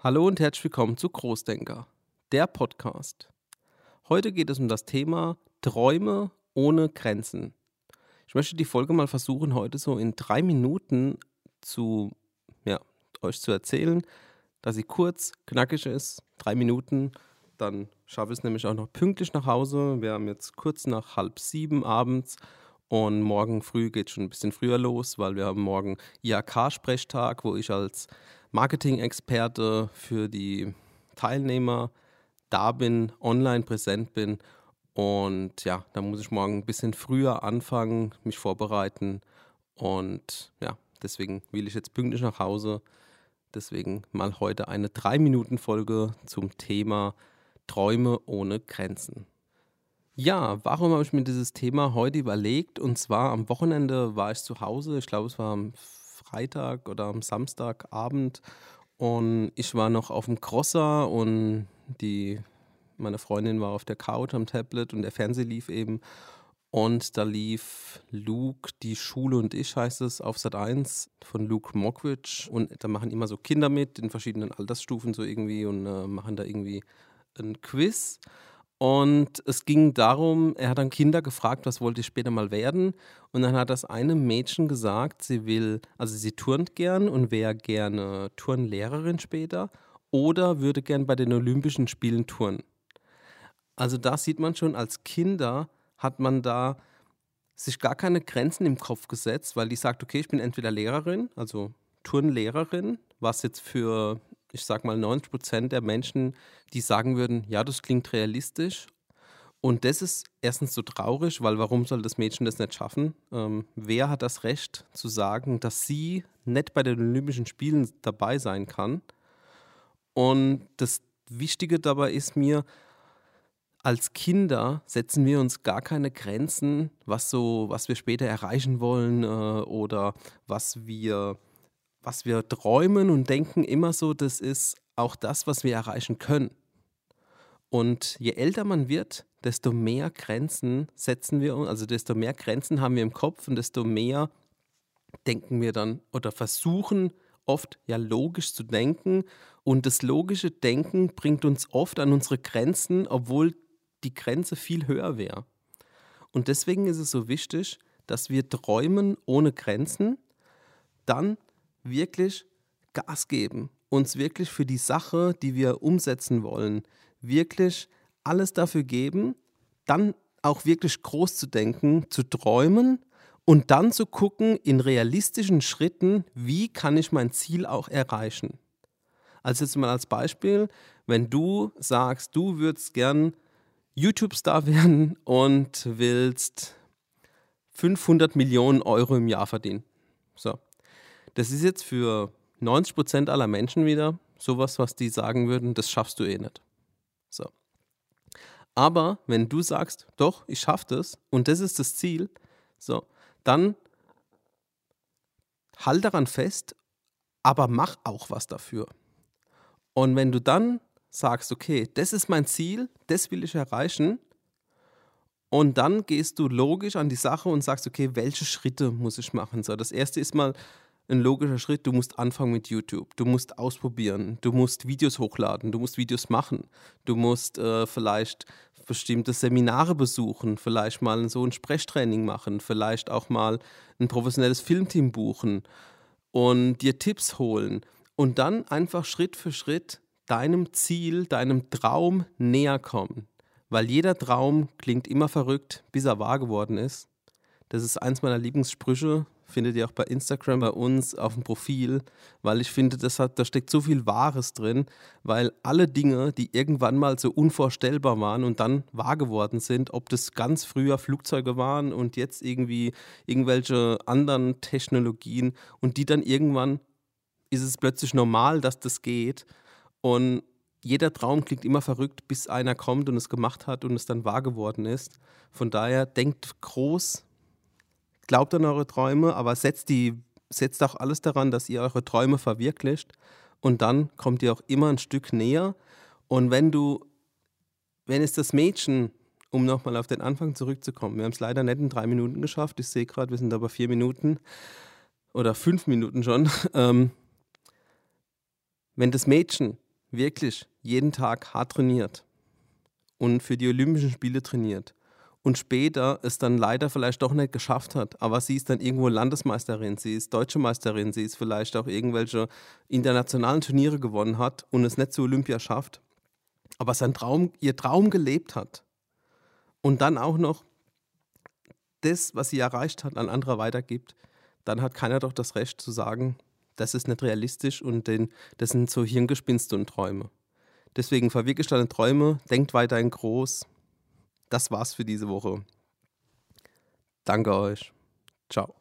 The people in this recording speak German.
Hallo und herzlich willkommen zu Großdenker, der Podcast. Heute geht es um das Thema Träume ohne Grenzen. Ich möchte die Folge mal versuchen, heute so in drei Minuten zu, ja, euch zu erzählen, dass sie kurz, knackig ist, drei Minuten. Dann schaffe ich es nämlich auch noch pünktlich nach Hause. Wir haben jetzt kurz nach halb sieben abends und morgen früh geht es schon ein bisschen früher los, weil wir haben morgen IHK-Sprechtag, wo ich als Marketing-Experte für die Teilnehmer da bin, online präsent bin. Und ja, da muss ich morgen ein bisschen früher anfangen, mich vorbereiten. Und ja, deswegen will ich jetzt pünktlich nach Hause. Deswegen mal heute eine 3-Minuten-Folge zum Thema Träume ohne Grenzen. Ja, warum habe ich mir dieses Thema heute überlegt? Und zwar am Wochenende war ich zu Hause. Ich glaube, es war am Freitag oder am Samstagabend. Und ich war noch auf dem Crosser und die, meine Freundin war auf der Couch am Tablet und der Fernseher lief eben. Und da lief Luke, die Schule und ich heißt es, auf Sat 1 von Luke Mockridge. Und da machen immer so Kinder mit in verschiedenen Altersstufen so irgendwie und äh, machen da irgendwie ein Quiz. Und es ging darum, er hat dann Kinder gefragt, was wollte ich später mal werden. Und dann hat das eine Mädchen gesagt, sie will, also sie turnt gern und wäre gerne Turnlehrerin später oder würde gern bei den Olympischen Spielen turnen. Also da sieht man schon, als Kinder hat man da sich gar keine Grenzen im Kopf gesetzt, weil die sagt, okay, ich bin entweder Lehrerin, also Turnlehrerin, was jetzt für ich sag mal, 90 Prozent der Menschen, die sagen würden, ja, das klingt realistisch. Und das ist erstens so traurig, weil warum soll das Mädchen das nicht schaffen? Ähm, wer hat das Recht zu sagen, dass sie nicht bei den Olympischen Spielen dabei sein kann? Und das Wichtige dabei ist mir, als Kinder setzen wir uns gar keine Grenzen, was so, was wir später erreichen wollen äh, oder was wir was wir träumen und denken immer so, das ist auch das, was wir erreichen können. Und je älter man wird, desto mehr Grenzen setzen wir uns, also desto mehr Grenzen haben wir im Kopf und desto mehr denken wir dann oder versuchen oft ja logisch zu denken. Und das logische Denken bringt uns oft an unsere Grenzen, obwohl die Grenze viel höher wäre. Und deswegen ist es so wichtig, dass wir träumen ohne Grenzen, dann wirklich Gas geben, uns wirklich für die Sache, die wir umsetzen wollen, wirklich alles dafür geben, dann auch wirklich groß zu denken, zu träumen und dann zu gucken in realistischen Schritten, wie kann ich mein Ziel auch erreichen. Also jetzt mal als Beispiel, wenn du sagst, du würdest gern YouTube-Star werden und willst 500 Millionen Euro im Jahr verdienen. So, das ist jetzt für 90 Prozent aller Menschen wieder sowas, was die sagen würden, das schaffst du eh nicht. So. Aber wenn du sagst, doch, ich schaff das und das ist das Ziel, so, dann halt daran fest, aber mach auch was dafür. Und wenn du dann sagst, okay, das ist mein Ziel, das will ich erreichen, und dann gehst du logisch an die Sache und sagst, okay, welche Schritte muss ich machen? So, das erste ist mal, ein logischer Schritt. Du musst anfangen mit YouTube. Du musst ausprobieren. Du musst Videos hochladen. Du musst Videos machen. Du musst äh, vielleicht bestimmte Seminare besuchen, vielleicht mal so ein Sprechtraining machen, vielleicht auch mal ein professionelles Filmteam buchen und dir Tipps holen und dann einfach Schritt für Schritt deinem Ziel, deinem Traum näher kommen. Weil jeder Traum klingt immer verrückt, bis er wahr geworden ist. Das ist eins meiner Lieblingssprüche findet ihr auch bei Instagram bei uns auf dem Profil, weil ich finde, das hat, da steckt so viel Wahres drin, weil alle Dinge, die irgendwann mal so unvorstellbar waren und dann wahr geworden sind, ob das ganz früher Flugzeuge waren und jetzt irgendwie irgendwelche anderen Technologien und die dann irgendwann ist es plötzlich normal, dass das geht und jeder Traum klingt immer verrückt, bis einer kommt und es gemacht hat und es dann wahr geworden ist. Von daher denkt groß, glaubt an eure Träume, aber setzt, die, setzt auch alles daran, dass ihr eure Träume verwirklicht. Und dann kommt ihr auch immer ein Stück näher. Und wenn du, wenn es das Mädchen, um nochmal auf den Anfang zurückzukommen, wir haben es leider nicht in drei Minuten geschafft, ich sehe gerade, wir sind aber vier Minuten oder fünf Minuten schon. Ähm, wenn das Mädchen wirklich jeden Tag hart trainiert und für die Olympischen Spiele trainiert und später es dann leider vielleicht doch nicht geschafft hat, aber sie ist dann irgendwo Landesmeisterin, sie ist deutsche Meisterin, sie ist vielleicht auch irgendwelche internationalen Turniere gewonnen hat und es nicht zu Olympia schafft, aber sein Traum, ihr Traum gelebt hat und dann auch noch das, was sie erreicht hat, an andere weitergibt, dann hat keiner doch das Recht zu sagen, das ist nicht realistisch und den, das sind so Hirngespinste und Träume. Deswegen verwirklicht deine Träume, denkt weiterhin groß. Das war's für diese Woche. Danke euch. Ciao.